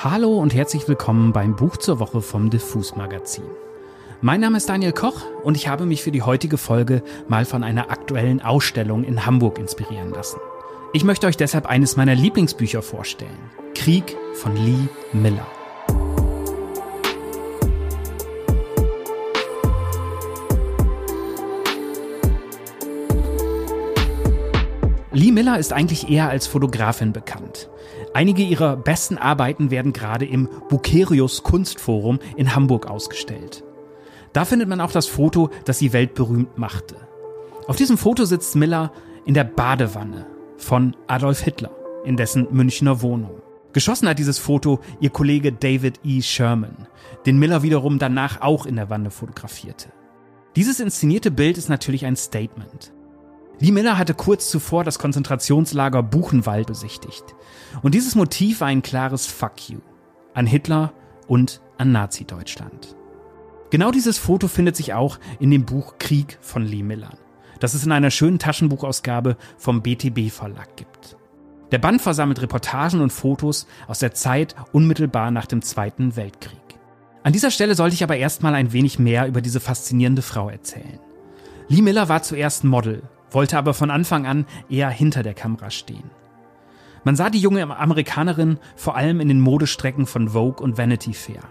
Hallo und herzlich willkommen beim Buch zur Woche vom Diffus Magazin. Mein Name ist Daniel Koch und ich habe mich für die heutige Folge mal von einer aktuellen Ausstellung in Hamburg inspirieren lassen. Ich möchte euch deshalb eines meiner Lieblingsbücher vorstellen. Krieg von Lee Miller. Lee Miller ist eigentlich eher als Fotografin bekannt. Einige ihrer besten Arbeiten werden gerade im Bucerius Kunstforum in Hamburg ausgestellt. Da findet man auch das Foto, das sie weltberühmt machte. Auf diesem Foto sitzt Miller in der Badewanne von Adolf Hitler in dessen Münchner Wohnung. Geschossen hat dieses Foto ihr Kollege David E. Sherman, den Miller wiederum danach auch in der Wanne fotografierte. Dieses inszenierte Bild ist natürlich ein Statement. Lee Miller hatte kurz zuvor das Konzentrationslager Buchenwald besichtigt. Und dieses Motiv war ein klares Fuck you an Hitler und an Nazi-Deutschland. Genau dieses Foto findet sich auch in dem Buch Krieg von Lee Miller, das es in einer schönen Taschenbuchausgabe vom BTB Verlag gibt. Der Band versammelt Reportagen und Fotos aus der Zeit unmittelbar nach dem Zweiten Weltkrieg. An dieser Stelle sollte ich aber erstmal ein wenig mehr über diese faszinierende Frau erzählen. Lee Miller war zuerst Model wollte aber von Anfang an eher hinter der Kamera stehen. Man sah die junge Amerikanerin vor allem in den Modestrecken von Vogue und Vanity Fair.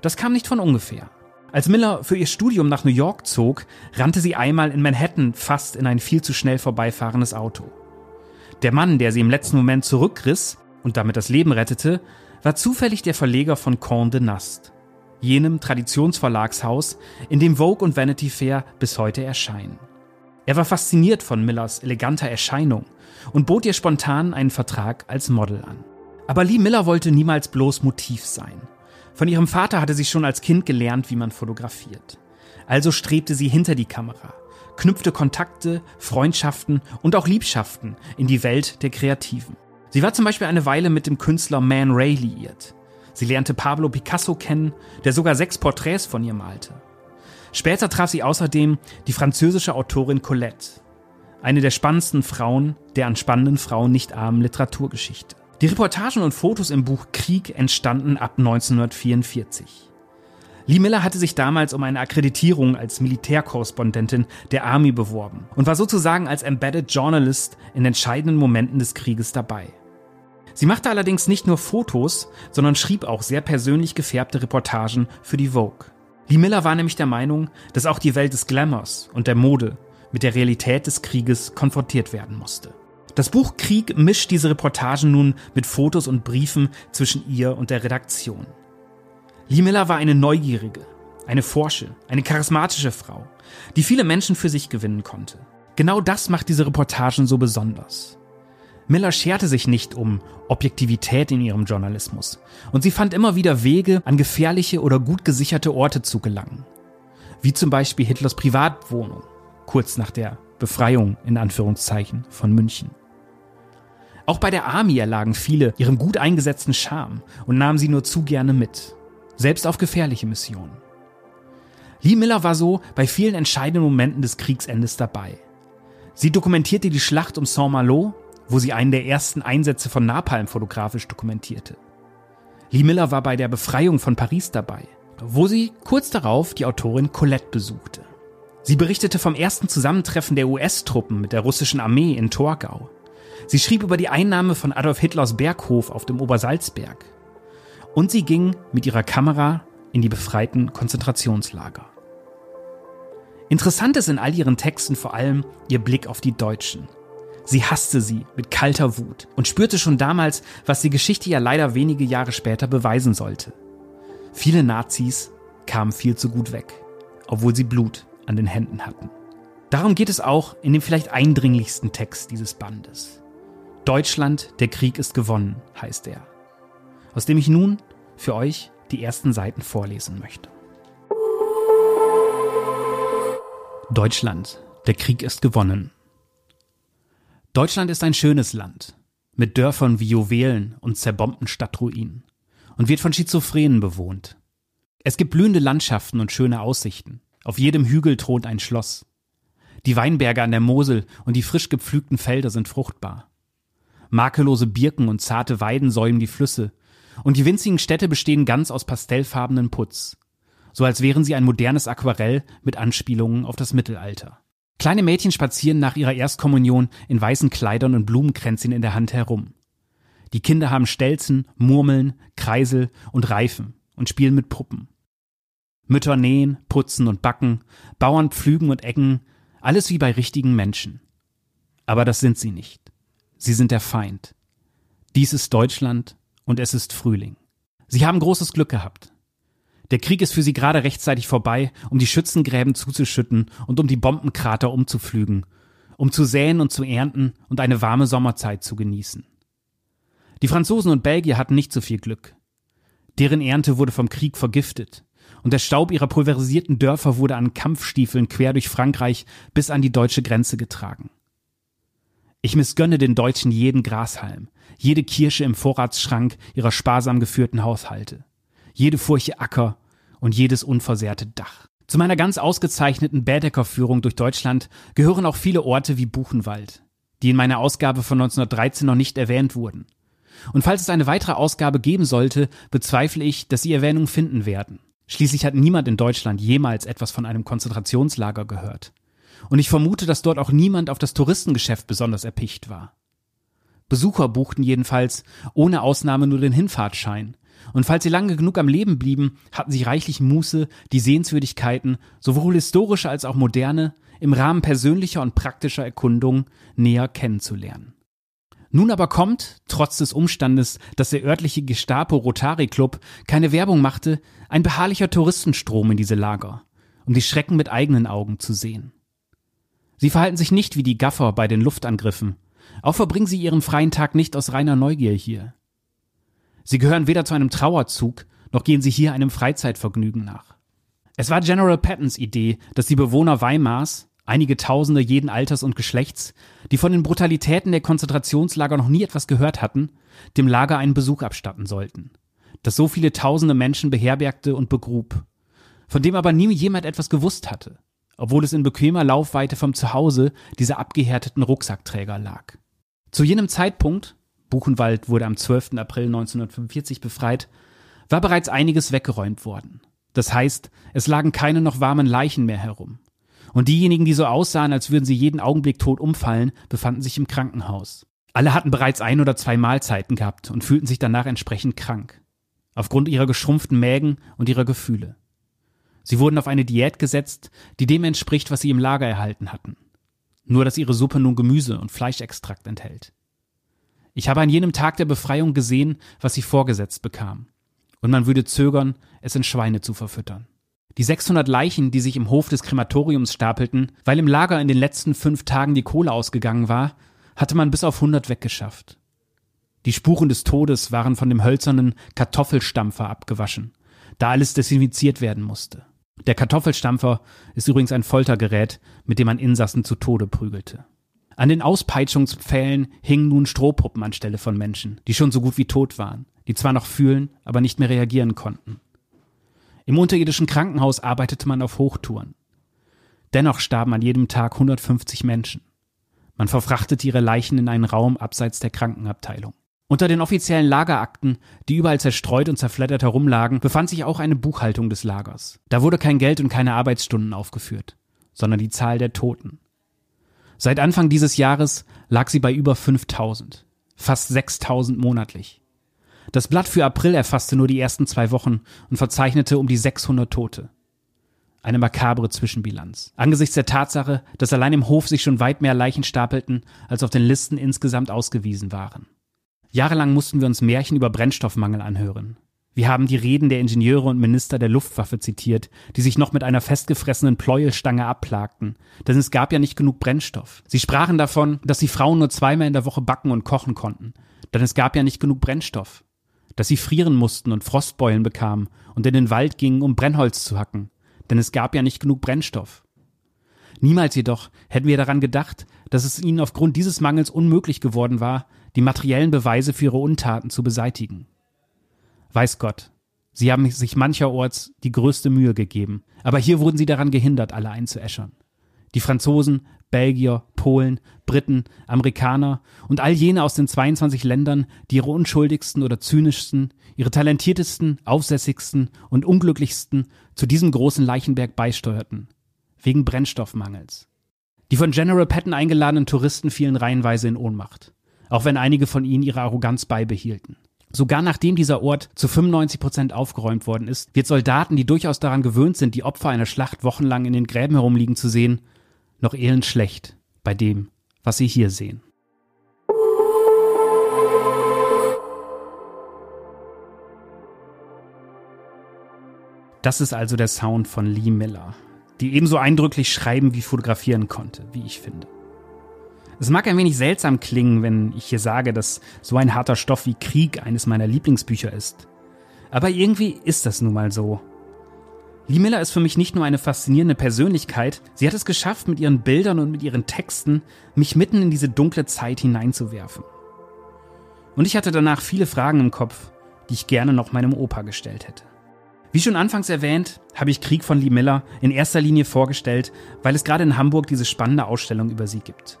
Das kam nicht von ungefähr. Als Miller für ihr Studium nach New York zog, rannte sie einmal in Manhattan fast in ein viel zu schnell vorbeifahrendes Auto. Der Mann, der sie im letzten Moment zurückriss und damit das Leben rettete, war zufällig der Verleger von Condé Nast, jenem Traditionsverlagshaus, in dem Vogue und Vanity Fair bis heute erscheinen. Er war fasziniert von Millers eleganter Erscheinung und bot ihr spontan einen Vertrag als Model an. Aber Lee Miller wollte niemals bloß Motiv sein. Von ihrem Vater hatte sie schon als Kind gelernt, wie man fotografiert. Also strebte sie hinter die Kamera, knüpfte Kontakte, Freundschaften und auch Liebschaften in die Welt der Kreativen. Sie war zum Beispiel eine Weile mit dem Künstler Man Ray liiert. Sie lernte Pablo Picasso kennen, der sogar sechs Porträts von ihr malte. Später traf sie außerdem die französische Autorin Colette, eine der spannendsten Frauen der an spannenden Frauen nicht armen Literaturgeschichte. Die Reportagen und Fotos im Buch Krieg entstanden ab 1944. Lee Miller hatte sich damals um eine Akkreditierung als Militärkorrespondentin der Army beworben und war sozusagen als Embedded Journalist in entscheidenden Momenten des Krieges dabei. Sie machte allerdings nicht nur Fotos, sondern schrieb auch sehr persönlich gefärbte Reportagen für die Vogue. Lee Miller war nämlich der Meinung, dass auch die Welt des Glamours und der Mode mit der Realität des Krieges konfrontiert werden musste. Das Buch Krieg mischt diese Reportagen nun mit Fotos und Briefen zwischen ihr und der Redaktion. Lee Miller war eine neugierige, eine forsche, eine charismatische Frau, die viele Menschen für sich gewinnen konnte. Genau das macht diese Reportagen so besonders. Miller scherte sich nicht um Objektivität in ihrem Journalismus und sie fand immer wieder Wege, an gefährliche oder gut gesicherte Orte zu gelangen. Wie zum Beispiel Hitlers Privatwohnung, kurz nach der Befreiung in Anführungszeichen von München. Auch bei der Army erlagen viele ihrem gut eingesetzten Charme und nahmen sie nur zu gerne mit, selbst auf gefährliche Missionen. Lee Miller war so bei vielen entscheidenden Momenten des Kriegsendes dabei. Sie dokumentierte die Schlacht um Saint-Malo wo sie einen der ersten Einsätze von Napalm fotografisch dokumentierte. Lee Miller war bei der Befreiung von Paris dabei, wo sie kurz darauf die Autorin Colette besuchte. Sie berichtete vom ersten Zusammentreffen der US-Truppen mit der russischen Armee in Torgau. Sie schrieb über die Einnahme von Adolf Hitlers Berghof auf dem Obersalzberg. Und sie ging mit ihrer Kamera in die befreiten Konzentrationslager. Interessant ist in all ihren Texten vor allem ihr Blick auf die Deutschen – Sie hasste sie mit kalter Wut und spürte schon damals, was die Geschichte ja leider wenige Jahre später beweisen sollte. Viele Nazis kamen viel zu gut weg, obwohl sie Blut an den Händen hatten. Darum geht es auch in dem vielleicht eindringlichsten Text dieses Bandes. Deutschland, der Krieg ist gewonnen, heißt er. Aus dem ich nun für euch die ersten Seiten vorlesen möchte. Deutschland, der Krieg ist gewonnen. Deutschland ist ein schönes Land, mit Dörfern wie Juwelen und zerbombten Stadtruinen und wird von Schizophrenen bewohnt. Es gibt blühende Landschaften und schöne Aussichten. Auf jedem Hügel thront ein Schloss. Die Weinberge an der Mosel und die frisch gepflügten Felder sind fruchtbar. Makellose Birken und zarte Weiden säumen die Flüsse, Und die winzigen Städte bestehen ganz aus pastellfarbenen Putz. So als wären sie ein modernes Aquarell mit Anspielungen auf das Mittelalter. Kleine Mädchen spazieren nach ihrer Erstkommunion in weißen Kleidern und Blumenkränzchen in der Hand herum. Die Kinder haben Stelzen, Murmeln, Kreisel und Reifen und spielen mit Puppen. Mütter nähen, putzen und backen, Bauern pflügen und ecken, alles wie bei richtigen Menschen. Aber das sind sie nicht. Sie sind der Feind. Dies ist Deutschland und es ist Frühling. Sie haben großes Glück gehabt. Der Krieg ist für sie gerade rechtzeitig vorbei, um die Schützengräben zuzuschütten und um die Bombenkrater umzupflügen, um zu säen und zu ernten und eine warme Sommerzeit zu genießen. Die Franzosen und Belgier hatten nicht so viel Glück. Deren Ernte wurde vom Krieg vergiftet, und der Staub ihrer pulverisierten Dörfer wurde an Kampfstiefeln quer durch Frankreich bis an die deutsche Grenze getragen. Ich missgönne den Deutschen jeden Grashalm, jede Kirsche im Vorratsschrank ihrer sparsam geführten Haushalte, jede Furche Acker und jedes unversehrte Dach. Zu meiner ganz ausgezeichneten Bädeckerführung durch Deutschland gehören auch viele Orte wie Buchenwald, die in meiner Ausgabe von 1913 noch nicht erwähnt wurden. Und falls es eine weitere Ausgabe geben sollte, bezweifle ich, dass sie Erwähnung finden werden. Schließlich hat niemand in Deutschland jemals etwas von einem Konzentrationslager gehört. Und ich vermute, dass dort auch niemand auf das Touristengeschäft besonders erpicht war. Besucher buchten jedenfalls ohne Ausnahme nur den Hinfahrtschein. Und falls sie lange genug am Leben blieben, hatten sie reichlich Muße, die Sehenswürdigkeiten, sowohl historische als auch moderne, im Rahmen persönlicher und praktischer Erkundung näher kennenzulernen. Nun aber kommt, trotz des Umstandes, dass der örtliche Gestapo Rotary Club keine Werbung machte, ein beharrlicher Touristenstrom in diese Lager, um die Schrecken mit eigenen Augen zu sehen. Sie verhalten sich nicht wie die Gaffer bei den Luftangriffen. Auch verbringen sie ihren freien Tag nicht aus reiner Neugier hier. Sie gehören weder zu einem Trauerzug, noch gehen sie hier einem Freizeitvergnügen nach. Es war General Pattons Idee, dass die Bewohner Weimars, einige Tausende jeden Alters und Geschlechts, die von den Brutalitäten der Konzentrationslager noch nie etwas gehört hatten, dem Lager einen Besuch abstatten sollten, das so viele tausende Menschen beherbergte und begrub, von dem aber nie jemand etwas gewusst hatte, obwohl es in bequemer Laufweite vom Zuhause dieser abgehärteten Rucksackträger lag. Zu jenem Zeitpunkt, Buchenwald wurde am 12. April 1945 befreit, war bereits einiges weggeräumt worden. Das heißt, es lagen keine noch warmen Leichen mehr herum. Und diejenigen, die so aussahen, als würden sie jeden Augenblick tot umfallen, befanden sich im Krankenhaus. Alle hatten bereits ein oder zwei Mahlzeiten gehabt und fühlten sich danach entsprechend krank. Aufgrund ihrer geschrumpften Mägen und ihrer Gefühle. Sie wurden auf eine Diät gesetzt, die dem entspricht, was sie im Lager erhalten hatten. Nur, dass ihre Suppe nun Gemüse und Fleischextrakt enthält. Ich habe an jenem Tag der Befreiung gesehen, was sie vorgesetzt bekam. Und man würde zögern, es in Schweine zu verfüttern. Die 600 Leichen, die sich im Hof des Krematoriums stapelten, weil im Lager in den letzten fünf Tagen die Kohle ausgegangen war, hatte man bis auf 100 weggeschafft. Die Spuren des Todes waren von dem hölzernen Kartoffelstampfer abgewaschen, da alles desinfiziert werden musste. Der Kartoffelstampfer ist übrigens ein Foltergerät, mit dem man Insassen zu Tode prügelte. An den Auspeitschungspfählen hingen nun Strohpuppen anstelle von Menschen, die schon so gut wie tot waren, die zwar noch fühlen, aber nicht mehr reagieren konnten. Im unterirdischen Krankenhaus arbeitete man auf Hochtouren. Dennoch starben an jedem Tag 150 Menschen. Man verfrachtete ihre Leichen in einen Raum abseits der Krankenabteilung. Unter den offiziellen Lagerakten, die überall zerstreut und zerfleddert herumlagen, befand sich auch eine Buchhaltung des Lagers. Da wurde kein Geld und keine Arbeitsstunden aufgeführt, sondern die Zahl der Toten. Seit Anfang dieses Jahres lag sie bei über 5000, fast 6000 monatlich. Das Blatt für April erfasste nur die ersten zwei Wochen und verzeichnete um die 600 Tote. Eine makabre Zwischenbilanz. Angesichts der Tatsache, dass allein im Hof sich schon weit mehr Leichen stapelten, als auf den Listen insgesamt ausgewiesen waren. Jahrelang mussten wir uns Märchen über Brennstoffmangel anhören. Wir haben die Reden der Ingenieure und Minister der Luftwaffe zitiert, die sich noch mit einer festgefressenen Pleuelstange abplagten, denn es gab ja nicht genug Brennstoff. Sie sprachen davon, dass die Frauen nur zweimal in der Woche backen und kochen konnten, denn es gab ja nicht genug Brennstoff dass sie frieren mussten und Frostbeulen bekamen und in den Wald gingen, um Brennholz zu hacken, denn es gab ja nicht genug Brennstoff. Niemals jedoch hätten wir daran gedacht, dass es ihnen aufgrund dieses Mangels unmöglich geworden war, die materiellen Beweise für ihre Untaten zu beseitigen. Weiß Gott, sie haben sich mancherorts die größte Mühe gegeben, aber hier wurden sie daran gehindert, alle einzuäschern. Die Franzosen, Belgier, Polen, Briten, Amerikaner und all jene aus den 22 Ländern, die ihre unschuldigsten oder zynischsten, ihre talentiertesten, aufsässigsten und unglücklichsten zu diesem großen Leichenberg beisteuerten. Wegen Brennstoffmangels. Die von General Patton eingeladenen Touristen fielen reihenweise in Ohnmacht. Auch wenn einige von ihnen ihre Arroganz beibehielten. Sogar nachdem dieser Ort zu 95 Prozent aufgeräumt worden ist, wird Soldaten, die durchaus daran gewöhnt sind, die Opfer einer Schlacht wochenlang in den Gräben herumliegen zu sehen, noch elend schlecht bei dem, was sie hier sehen. Das ist also der Sound von Lee Miller, die ebenso eindrücklich schreiben wie fotografieren konnte, wie ich finde. Es mag ein wenig seltsam klingen, wenn ich hier sage, dass so ein harter Stoff wie Krieg eines meiner Lieblingsbücher ist. Aber irgendwie ist das nun mal so. Lee Miller ist für mich nicht nur eine faszinierende Persönlichkeit, sie hat es geschafft, mit ihren Bildern und mit ihren Texten mich mitten in diese dunkle Zeit hineinzuwerfen. Und ich hatte danach viele Fragen im Kopf, die ich gerne noch meinem Opa gestellt hätte. Wie schon anfangs erwähnt, habe ich Krieg von Lee Miller in erster Linie vorgestellt, weil es gerade in Hamburg diese spannende Ausstellung über sie gibt.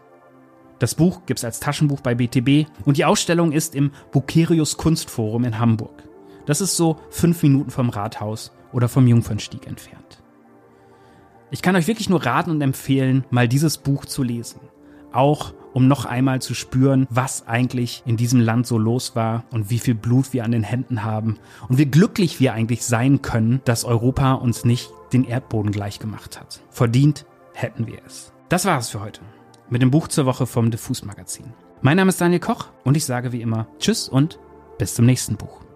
Das Buch gibt es als Taschenbuch bei BTB und die Ausstellung ist im Bucerius Kunstforum in Hamburg. Das ist so fünf Minuten vom Rathaus oder vom Jungfernstieg entfernt. Ich kann euch wirklich nur raten und empfehlen, mal dieses Buch zu lesen. Auch um noch einmal zu spüren, was eigentlich in diesem Land so los war und wie viel Blut wir an den Händen haben und wie glücklich wir eigentlich sein können, dass Europa uns nicht den Erdboden gleichgemacht hat. Verdient hätten wir es. Das war es für heute mit dem Buch zur Woche vom Diffus Magazin. Mein Name ist Daniel Koch und ich sage wie immer Tschüss und bis zum nächsten Buch.